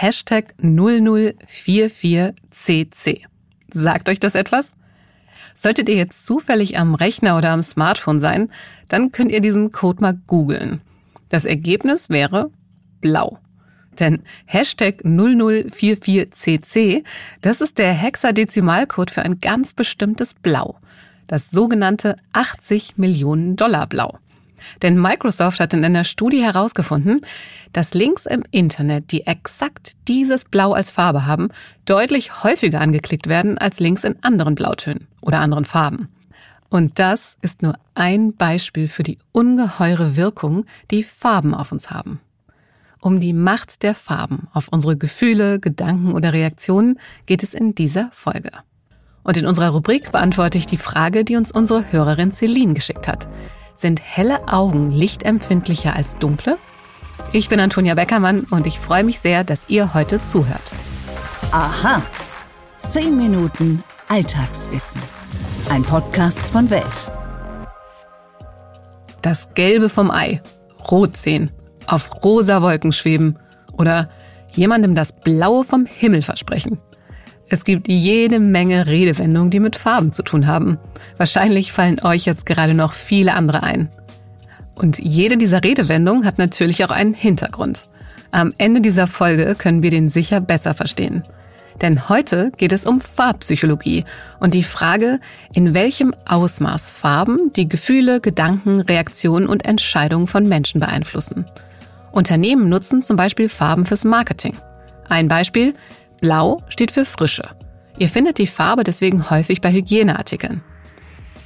Hashtag 0044cc. Sagt euch das etwas? Solltet ihr jetzt zufällig am Rechner oder am Smartphone sein, dann könnt ihr diesen Code mal googeln. Das Ergebnis wäre blau. Denn Hashtag 0044cc, das ist der Hexadezimalcode für ein ganz bestimmtes Blau. Das sogenannte 80 Millionen Dollar Blau. Denn Microsoft hat in einer Studie herausgefunden, dass Links im Internet, die exakt dieses Blau als Farbe haben, deutlich häufiger angeklickt werden als Links in anderen Blautönen oder anderen Farben. Und das ist nur ein Beispiel für die ungeheure Wirkung, die Farben auf uns haben. Um die Macht der Farben auf unsere Gefühle, Gedanken oder Reaktionen geht es in dieser Folge. Und in unserer Rubrik beantworte ich die Frage, die uns unsere Hörerin Celine geschickt hat. Sind helle Augen lichtempfindlicher als dunkle? Ich bin Antonia Beckermann und ich freue mich sehr, dass ihr heute zuhört. Aha. Zehn Minuten Alltagswissen. Ein Podcast von Welt. Das Gelbe vom Ei. Rot sehen auf rosa Wolken schweben oder jemandem das Blaue vom Himmel versprechen. Es gibt jede Menge Redewendungen, die mit Farben zu tun haben. Wahrscheinlich fallen euch jetzt gerade noch viele andere ein. Und jede dieser Redewendungen hat natürlich auch einen Hintergrund. Am Ende dieser Folge können wir den sicher besser verstehen. Denn heute geht es um Farbpsychologie und die Frage, in welchem Ausmaß Farben die Gefühle, Gedanken, Reaktionen und Entscheidungen von Menschen beeinflussen. Unternehmen nutzen zum Beispiel Farben fürs Marketing. Ein Beispiel, Blau steht für Frische. Ihr findet die Farbe deswegen häufig bei Hygieneartikeln.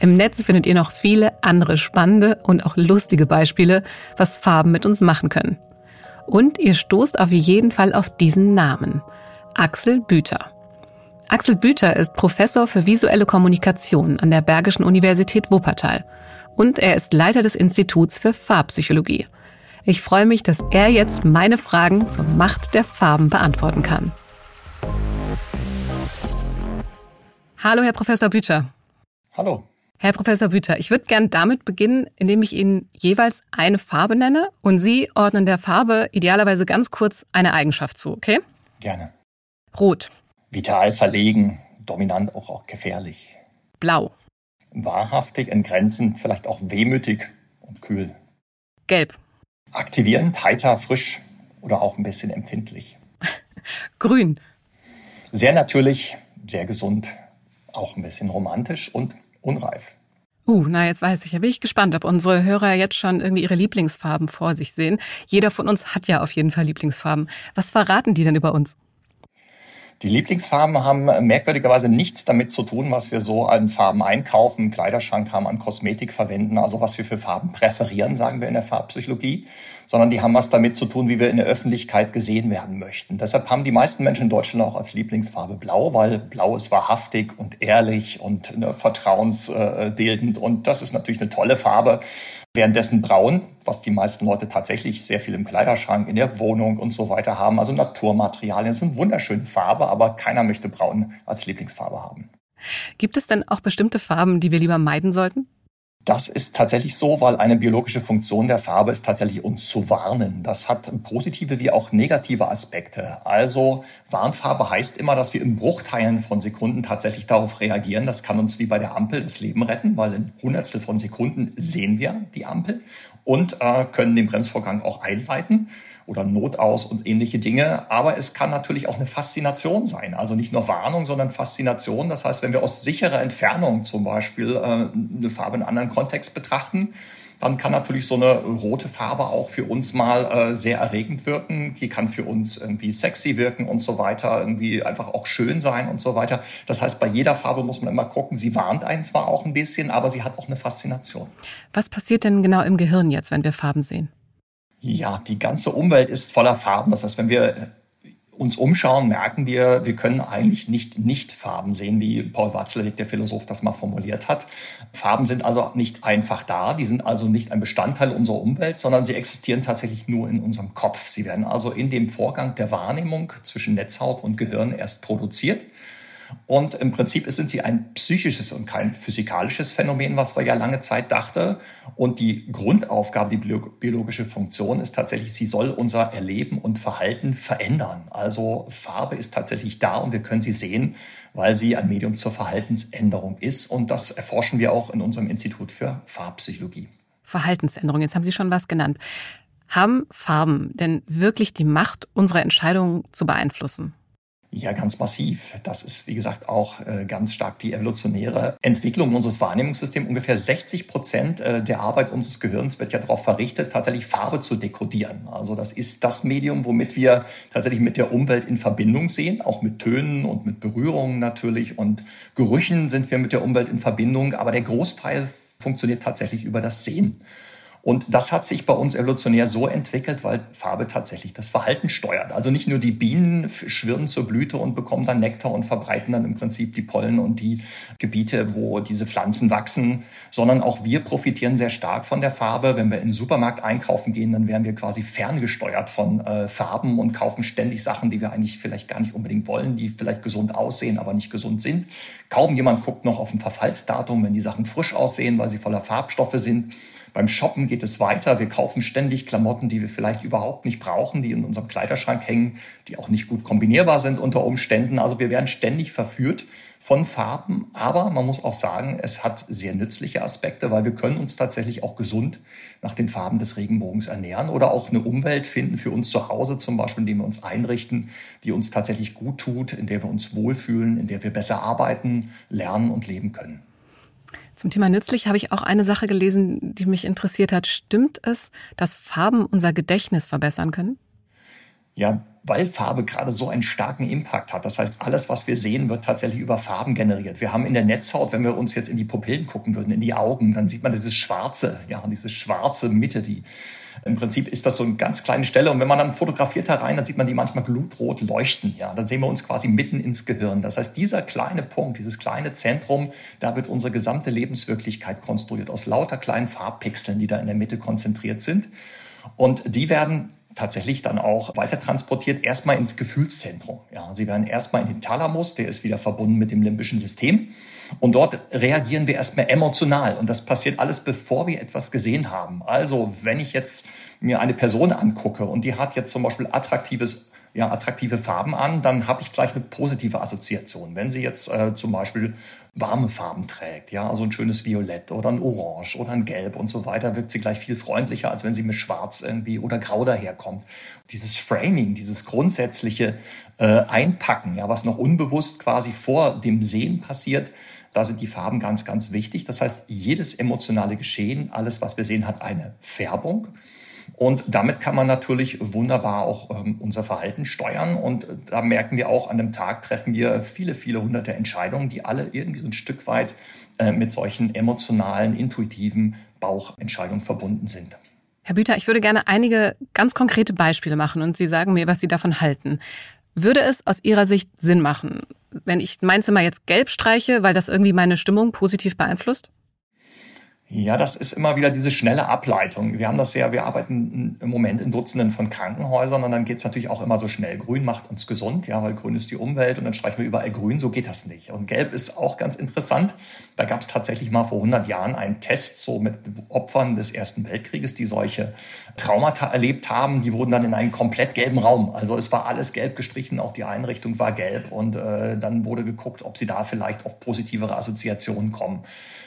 Im Netz findet ihr noch viele andere spannende und auch lustige Beispiele, was Farben mit uns machen können. Und ihr stoßt auf jeden Fall auf diesen Namen. Axel Büter. Axel Büter ist Professor für visuelle Kommunikation an der Bergischen Universität Wuppertal und er ist Leiter des Instituts für Farbpsychologie. Ich freue mich, dass er jetzt meine Fragen zur Macht der Farben beantworten kann. Hallo, Herr Professor Bücher. Hallo. Herr Professor Büter, ich würde gern damit beginnen, indem ich Ihnen jeweils eine Farbe nenne und Sie ordnen der Farbe idealerweise ganz kurz eine Eigenschaft zu, okay? Gerne. Rot. Vital, verlegen, dominant, auch, auch gefährlich. Blau. Wahrhaftig, in Grenzen, vielleicht auch wehmütig und kühl. Gelb aktivierend, heiter, frisch oder auch ein bisschen empfindlich. Grün. Sehr natürlich, sehr gesund, auch ein bisschen romantisch und unreif. Uh, na jetzt weiß ich, ja bin ich gespannt, ob unsere Hörer jetzt schon irgendwie ihre Lieblingsfarben vor sich sehen. Jeder von uns hat ja auf jeden Fall Lieblingsfarben. Was verraten die denn über uns? Die Lieblingsfarben haben merkwürdigerweise nichts damit zu tun, was wir so an Farben einkaufen, Kleiderschrank haben, an Kosmetik verwenden, also was wir für Farben präferieren, sagen wir in der Farbpsychologie, sondern die haben was damit zu tun, wie wir in der Öffentlichkeit gesehen werden möchten. Deshalb haben die meisten Menschen in Deutschland auch als Lieblingsfarbe Blau, weil Blau ist wahrhaftig und ehrlich und ne, vertrauensbildend und das ist natürlich eine tolle Farbe. Währenddessen Braun, was die meisten Leute tatsächlich sehr viel im Kleiderschrank, in der Wohnung und so weiter haben, also Naturmaterialien, sind wunderschöne Farbe, aber keiner möchte Braun als Lieblingsfarbe haben. Gibt es denn auch bestimmte Farben, die wir lieber meiden sollten? Das ist tatsächlich so, weil eine biologische Funktion der Farbe ist tatsächlich uns zu warnen. Das hat positive wie auch negative Aspekte. Also Warnfarbe heißt immer, dass wir in Bruchteilen von Sekunden tatsächlich darauf reagieren. Das kann uns wie bei der Ampel das Leben retten, weil in Hundertstel von Sekunden sehen wir die Ampel und äh, können den Bremsvorgang auch einleiten oder Notaus und ähnliche Dinge. Aber es kann natürlich auch eine Faszination sein. Also nicht nur Warnung, sondern Faszination. Das heißt, wenn wir aus sicherer Entfernung zum Beispiel äh, eine Farbe in einem anderen Kontext betrachten, dann kann natürlich so eine rote Farbe auch für uns mal äh, sehr erregend wirken. Die kann für uns irgendwie sexy wirken und so weiter, irgendwie einfach auch schön sein und so weiter. Das heißt, bei jeder Farbe muss man immer gucken, sie warnt einen zwar auch ein bisschen, aber sie hat auch eine Faszination. Was passiert denn genau im Gehirn jetzt, wenn wir Farben sehen? Ja, die ganze Umwelt ist voller Farben. Das heißt, wenn wir uns umschauen, merken wir, wir können eigentlich nicht nicht Farben sehen, wie Paul Watzlawick, der Philosoph, das mal formuliert hat. Farben sind also nicht einfach da, die sind also nicht ein Bestandteil unserer Umwelt, sondern sie existieren tatsächlich nur in unserem Kopf. Sie werden also in dem Vorgang der Wahrnehmung zwischen Netzhaut und Gehirn erst produziert Und im Prinzip sind sie ein psychisches und kein physikalisches Phänomen, was wir ja lange Zeit dachte. Und die Grundaufgabe, die biologische Funktion ist tatsächlich, sie soll unser Erleben und Verhalten verändern. Also Farbe ist tatsächlich da und wir können sie sehen, weil sie ein Medium zur Verhaltensänderung ist. Und das erforschen wir auch in unserem Institut für Farbpsychologie. Verhaltensänderung, jetzt haben Sie schon was genannt. Haben Farben denn wirklich die Macht, unsere Entscheidungen zu beeinflussen? Ja, ganz massiv. Das ist, wie gesagt, auch äh, ganz stark die evolutionäre Entwicklung unseres Wahrnehmungssystems. Ungefähr 60 Prozent äh, der Arbeit unseres Gehirns wird ja darauf verrichtet, tatsächlich Farbe zu dekodieren. Also das ist das Medium, womit wir tatsächlich mit der Umwelt in Verbindung sehen, auch mit Tönen und mit Berührungen natürlich und Gerüchen sind wir mit der Umwelt in Verbindung. Aber der Großteil funktioniert tatsächlich über das Sehen. Und das hat sich bei uns evolutionär so entwickelt, weil Farbe tatsächlich das Verhalten steuert. Also nicht nur die Bienen schwirren zur Blüte und bekommen dann Nektar und verbreiten dann im Prinzip die Pollen und die Gebiete, wo diese Pflanzen wachsen, sondern auch wir profitieren sehr stark von der Farbe. Wenn wir in den Supermarkt einkaufen gehen, dann werden wir quasi ferngesteuert von äh, Farben und kaufen ständig Sachen, die wir eigentlich vielleicht gar nicht unbedingt wollen, die vielleicht gesund aussehen, aber nicht gesund sind. Kaum jemand guckt noch auf ein Verfallsdatum, wenn die Sachen frisch aussehen, weil sie voller Farbstoffe sind. Beim Shoppen geht es weiter. Wir kaufen ständig Klamotten, die wir vielleicht überhaupt nicht brauchen, die in unserem Kleiderschrank hängen, die auch nicht gut kombinierbar sind unter Umständen. Also wir werden ständig verführt von Farben. Aber man muss auch sagen, es hat sehr nützliche Aspekte, weil wir können uns tatsächlich auch gesund nach den Farben des Regenbogens ernähren oder auch eine Umwelt finden für uns zu Hause, zum Beispiel, indem wir uns einrichten, die uns tatsächlich gut tut, in der wir uns wohlfühlen, in der wir besser arbeiten, lernen und leben können. Zum Thema nützlich habe ich auch eine Sache gelesen, die mich interessiert hat. Stimmt es, dass Farben unser Gedächtnis verbessern können? Ja, weil Farbe gerade so einen starken Impact hat. Das heißt, alles, was wir sehen, wird tatsächlich über Farben generiert. Wir haben in der Netzhaut, wenn wir uns jetzt in die Pupillen gucken würden, in die Augen, dann sieht man dieses schwarze, ja, diese schwarze Mitte, die im Prinzip ist das so eine ganz kleine Stelle. Und wenn man dann fotografiert herein, dann sieht man die manchmal glutrot leuchten. Ja, dann sehen wir uns quasi mitten ins Gehirn. Das heißt, dieser kleine Punkt, dieses kleine Zentrum, da wird unsere gesamte Lebenswirklichkeit konstruiert aus lauter kleinen Farbpixeln, die da in der Mitte konzentriert sind. Und die werden tatsächlich dann auch weiter transportiert, erstmal ins Gefühlszentrum. Ja, sie werden erstmal in den Thalamus, der ist wieder verbunden mit dem limbischen System. Und dort reagieren wir erstmal emotional. Und das passiert alles, bevor wir etwas gesehen haben. Also, wenn ich jetzt mir eine Person angucke und die hat jetzt zum Beispiel attraktives ja, attraktive Farben an, dann habe ich gleich eine positive Assoziation. Wenn sie jetzt äh, zum Beispiel warme Farben trägt, ja, also ein schönes Violett oder ein Orange oder ein Gelb und so weiter, wirkt sie gleich viel freundlicher, als wenn sie mit Schwarz irgendwie oder Grau daherkommt. Dieses Framing, dieses grundsätzliche äh, Einpacken, ja, was noch unbewusst quasi vor dem Sehen passiert, da sind die Farben ganz, ganz wichtig. Das heißt, jedes emotionale Geschehen, alles, was wir sehen, hat eine Färbung. Und damit kann man natürlich wunderbar auch ähm, unser Verhalten steuern. Und äh, da merken wir auch, an dem Tag treffen wir viele, viele hunderte Entscheidungen, die alle irgendwie so ein Stück weit äh, mit solchen emotionalen, intuitiven Bauchentscheidungen verbunden sind. Herr Büter, ich würde gerne einige ganz konkrete Beispiele machen und Sie sagen mir, was Sie davon halten. Würde es aus Ihrer Sicht Sinn machen, wenn ich mein Zimmer jetzt gelb streiche, weil das irgendwie meine Stimmung positiv beeinflusst? Ja, das ist immer wieder diese schnelle Ableitung. Wir haben das ja, wir arbeiten im Moment in Dutzenden von Krankenhäusern und dann geht's natürlich auch immer so schnell. Grün macht uns gesund, ja, weil grün ist die Umwelt und dann streichen wir überall grün. So geht das nicht. Und gelb ist auch ganz interessant. Da gab es tatsächlich mal vor 100 Jahren einen Test so mit Opfern des Ersten Weltkrieges, die solche Traumata erlebt haben. Die wurden dann in einen komplett gelben Raum. Also es war alles gelb gestrichen, auch die Einrichtung war gelb und äh, dann wurde geguckt, ob sie da vielleicht auf positivere Assoziationen kommen.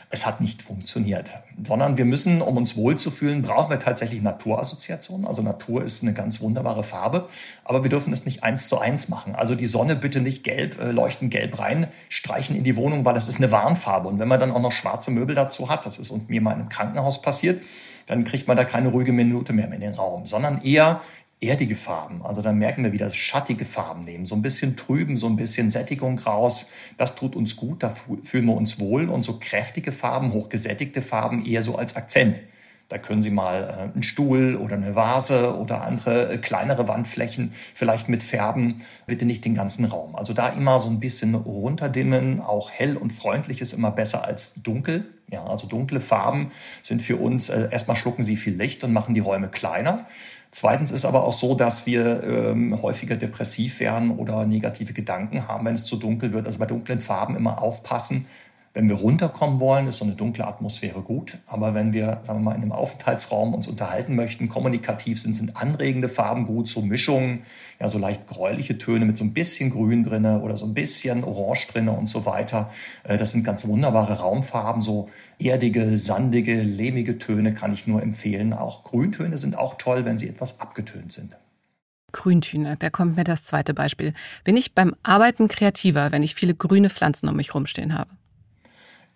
Es hat nicht funktioniert, sondern wir müssen, um uns wohlzufühlen, brauchen wir tatsächlich Naturassoziationen. Also Natur ist eine ganz wunderbare Farbe, aber wir dürfen es nicht eins zu eins machen. Also die Sonne bitte nicht gelb, äh, leuchten gelb rein, streichen in die Wohnung, weil das ist eine Warnfarbe. Und wenn man dann auch noch schwarze Möbel dazu hat, das ist mir mal in einem Krankenhaus passiert, dann kriegt man da keine ruhige Minute mehr in den Raum, sondern eher erdige Farben. Also dann merken wir wieder schattige Farben nehmen, so ein bisschen trüben, so ein bisschen Sättigung raus. Das tut uns gut, da fühlen wir uns wohl. Und so kräftige Farben, hochgesättigte Farben eher so als Akzent. Da können Sie mal äh, einen Stuhl oder eine Vase oder andere äh, kleinere Wandflächen vielleicht mit färben. Bitte nicht den ganzen Raum. Also da immer so ein bisschen runterdimmen. Auch hell und freundlich ist immer besser als dunkel. Ja, also dunkle Farben sind für uns, äh, erstmal schlucken sie viel Licht und machen die Räume kleiner. Zweitens ist aber auch so, dass wir ähm, häufiger depressiv werden oder negative Gedanken haben, wenn es zu dunkel wird. Also bei dunklen Farben immer aufpassen, wenn wir runterkommen wollen, ist so eine dunkle Atmosphäre gut. Aber wenn wir, sagen wir mal, in einem Aufenthaltsraum uns unterhalten möchten, kommunikativ sind, sind anregende Farben gut, so Mischungen, ja, so leicht gräuliche Töne mit so ein bisschen Grün drinne oder so ein bisschen Orange drinne und so weiter. Äh, das sind ganz wunderbare Raumfarben, so erdige, sandige, lehmige Töne kann ich nur empfehlen. Auch Grüntöne sind auch toll, wenn sie etwas abgetönt sind. Grüntöne, da kommt mir das zweite Beispiel. Bin ich beim Arbeiten kreativer, wenn ich viele grüne Pflanzen um mich rumstehen habe?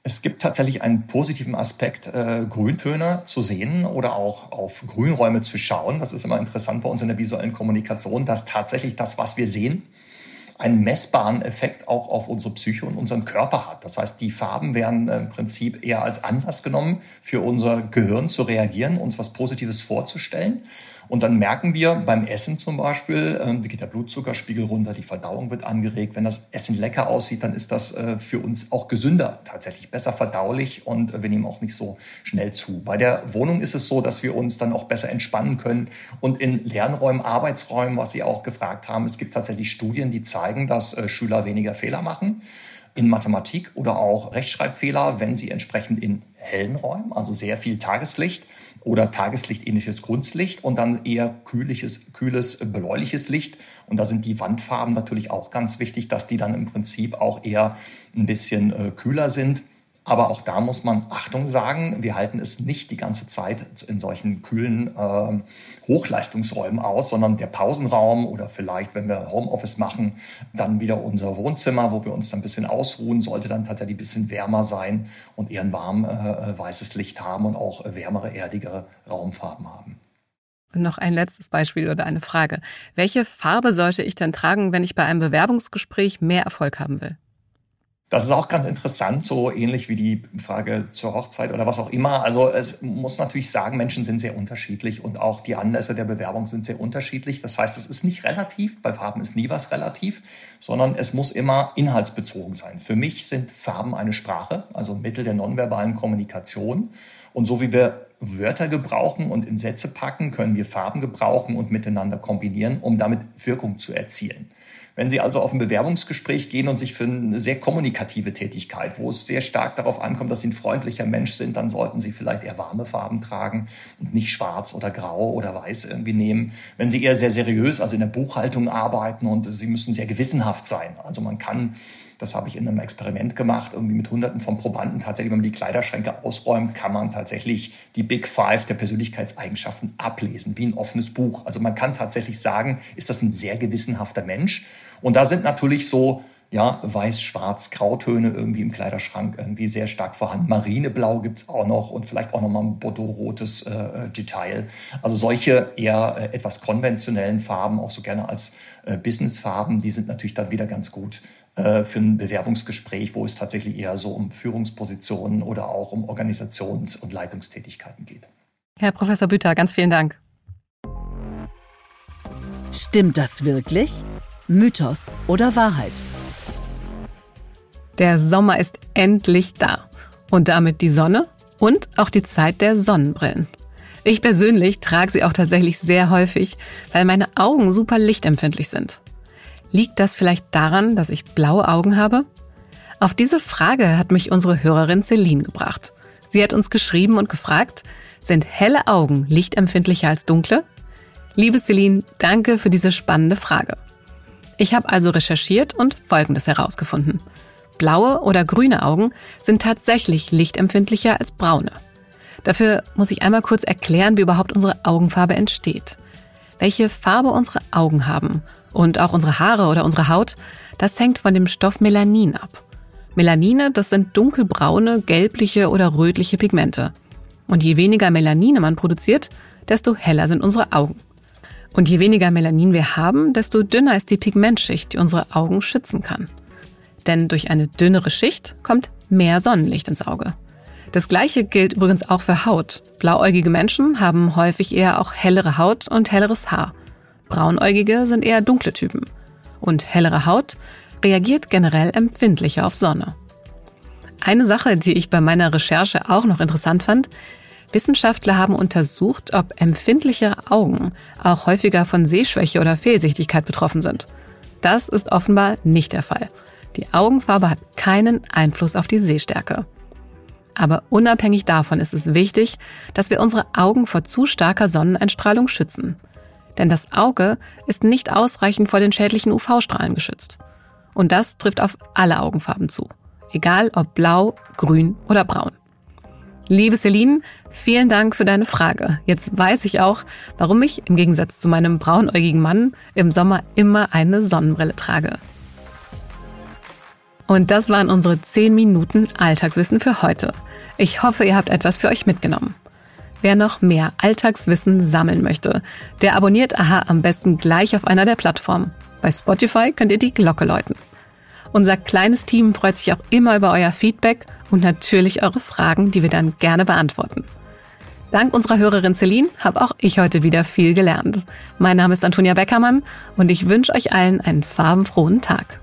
Es gibt tatsächlich einen positiven Aspekt, äh, Grüntöne zu sehen oder auch auf Grünräume zu schauen. Das ist immer interessant bei uns in der visuellen Kommunikation, dass tatsächlich das, was wir sehen, einen messbaren Effekt auch auf unsere Psyche und unseren Körper hat. Das heißt, die Farben werden im Prinzip eher als Anlass genommen, für unser Gehirn zu reagieren, uns was Positives vorzustellen. Und dann merken wir beim Essen zum Beispiel, äh, geht der Blutzuckerspiegel runter, die Verdauung wird angeregt. Wenn das Essen lecker aussieht, dann ist das äh, für uns auch gesünder, tatsächlich besser verdaulich und äh, wir nehmen auch nicht so schnell zu. Bei der Wohnung ist es so, dass wir uns dann auch besser entspannen können. Und in Lernräumen, Arbeitsräumen, was Sie auch gefragt haben, es gibt tatsächlich Studien, die zeigen, dass äh, Schüler weniger Fehler machen in Mathematik oder auch Rechtschreibfehler, wenn sie entsprechend in hellen Räumen, also sehr viel Tageslicht oder Tageslicht-ähnliches Kunstlicht und dann eher kühliches, kühles, bläuliches Licht. Und da sind die Wandfarben natürlich auch ganz wichtig, dass die dann im Prinzip auch eher ein bisschen äh, kühler sind. Aber auch da muss man Achtung sagen. Wir halten es nicht die ganze Zeit in solchen kühlen äh, Hochleistungsräumen aus, sondern der Pausenraum oder vielleicht, wenn wir Homeoffice machen, dann wieder unser Wohnzimmer, wo wir uns dann ein bisschen ausruhen, sollte dann tatsächlich ein bisschen wärmer sein und eher ein warm äh, äh weißes Licht haben und auch wärmere, erdige Raumfarben haben. Und noch ein letztes Beispiel oder eine Frage. Welche Farbe sollte ich denn tragen, wenn ich bei einem Bewerbungsgespräch mehr Erfolg haben will? Das ist auch ganz interessant, so ähnlich wie die Frage zur Hochzeit oder was auch immer. Also es muss natürlich sagen, Menschen sind sehr unterschiedlich und auch die Anlässe der Bewerbung sind sehr unterschiedlich. Das heißt, es ist nicht relativ, bei Farben ist nie was relativ, sondern es muss immer inhaltsbezogen sein. Für mich sind Farben eine Sprache, also Mittel der nonverbalen Kommunikation. Und so wie wir Wörter gebrauchen und in Sätze packen, können wir Farben gebrauchen und miteinander kombinieren, um damit Wirkung zu erzielen. Wenn Sie also auf ein Bewerbungsgespräch gehen und sich für eine sehr kommunikative Tätigkeit, wo es sehr stark darauf ankommt, dass Sie ein freundlicher Mensch sind, dann sollten Sie vielleicht eher warme Farben tragen und nicht schwarz oder grau oder weiß irgendwie nehmen. Wenn Sie eher sehr seriös, also in der Buchhaltung arbeiten und Sie müssen sehr gewissenhaft sein. Also man kann das habe ich in einem Experiment gemacht, irgendwie mit Hunderten von Probanden. Tatsächlich, wenn man die Kleiderschränke ausräumt, kann man tatsächlich die Big Five der Persönlichkeitseigenschaften ablesen, wie ein offenes Buch. Also man kann tatsächlich sagen, ist das ein sehr gewissenhafter Mensch? Und da sind natürlich so ja, weiß, schwarz, Grautöne irgendwie im Kleiderschrank irgendwie sehr stark vorhanden. Marineblau gibt's auch noch und vielleicht auch nochmal ein Bordeaux-rotes äh, Detail. Also solche eher äh, etwas konventionellen Farben, auch so gerne als äh, Businessfarben, die sind natürlich dann wieder ganz gut äh, für ein Bewerbungsgespräch, wo es tatsächlich eher so um Führungspositionen oder auch um Organisations- und Leitungstätigkeiten geht. Herr Professor Büter, ganz vielen Dank. Stimmt das wirklich? Mythos oder Wahrheit? Der Sommer ist endlich da. Und damit die Sonne und auch die Zeit der Sonnenbrillen. Ich persönlich trage sie auch tatsächlich sehr häufig, weil meine Augen super lichtempfindlich sind. Liegt das vielleicht daran, dass ich blaue Augen habe? Auf diese Frage hat mich unsere Hörerin Celine gebracht. Sie hat uns geschrieben und gefragt, sind helle Augen lichtempfindlicher als dunkle? Liebe Celine, danke für diese spannende Frage. Ich habe also recherchiert und Folgendes herausgefunden. Blaue oder grüne Augen sind tatsächlich lichtempfindlicher als braune. Dafür muss ich einmal kurz erklären, wie überhaupt unsere Augenfarbe entsteht. Welche Farbe unsere Augen haben und auch unsere Haare oder unsere Haut, das hängt von dem Stoff Melanin ab. Melanine, das sind dunkelbraune, gelbliche oder rötliche Pigmente. Und je weniger Melanine man produziert, desto heller sind unsere Augen. Und je weniger Melanin wir haben, desto dünner ist die Pigmentschicht, die unsere Augen schützen kann. Denn durch eine dünnere Schicht kommt mehr Sonnenlicht ins Auge. Das gleiche gilt übrigens auch für Haut. Blauäugige Menschen haben häufig eher auch hellere Haut und helleres Haar. Braunäugige sind eher dunkle Typen. Und hellere Haut reagiert generell empfindlicher auf Sonne. Eine Sache, die ich bei meiner Recherche auch noch interessant fand, Wissenschaftler haben untersucht, ob empfindlichere Augen auch häufiger von Sehschwäche oder Fehlsichtigkeit betroffen sind. Das ist offenbar nicht der Fall. Die Augenfarbe hat keinen Einfluss auf die Sehstärke. Aber unabhängig davon ist es wichtig, dass wir unsere Augen vor zu starker Sonneneinstrahlung schützen. Denn das Auge ist nicht ausreichend vor den schädlichen UV-Strahlen geschützt. Und das trifft auf alle Augenfarben zu. Egal ob blau, grün oder braun. Liebe Celine, vielen Dank für deine Frage. Jetzt weiß ich auch, warum ich im Gegensatz zu meinem braunäugigen Mann im Sommer immer eine Sonnenbrille trage. Und das waren unsere 10 Minuten Alltagswissen für heute. Ich hoffe, ihr habt etwas für euch mitgenommen. Wer noch mehr Alltagswissen sammeln möchte, der abonniert Aha am besten gleich auf einer der Plattformen. Bei Spotify könnt ihr die Glocke läuten. Unser kleines Team freut sich auch immer über euer Feedback und natürlich eure Fragen, die wir dann gerne beantworten. Dank unserer Hörerin Celine habe auch ich heute wieder viel gelernt. Mein Name ist Antonia Beckermann und ich wünsche euch allen einen farbenfrohen Tag.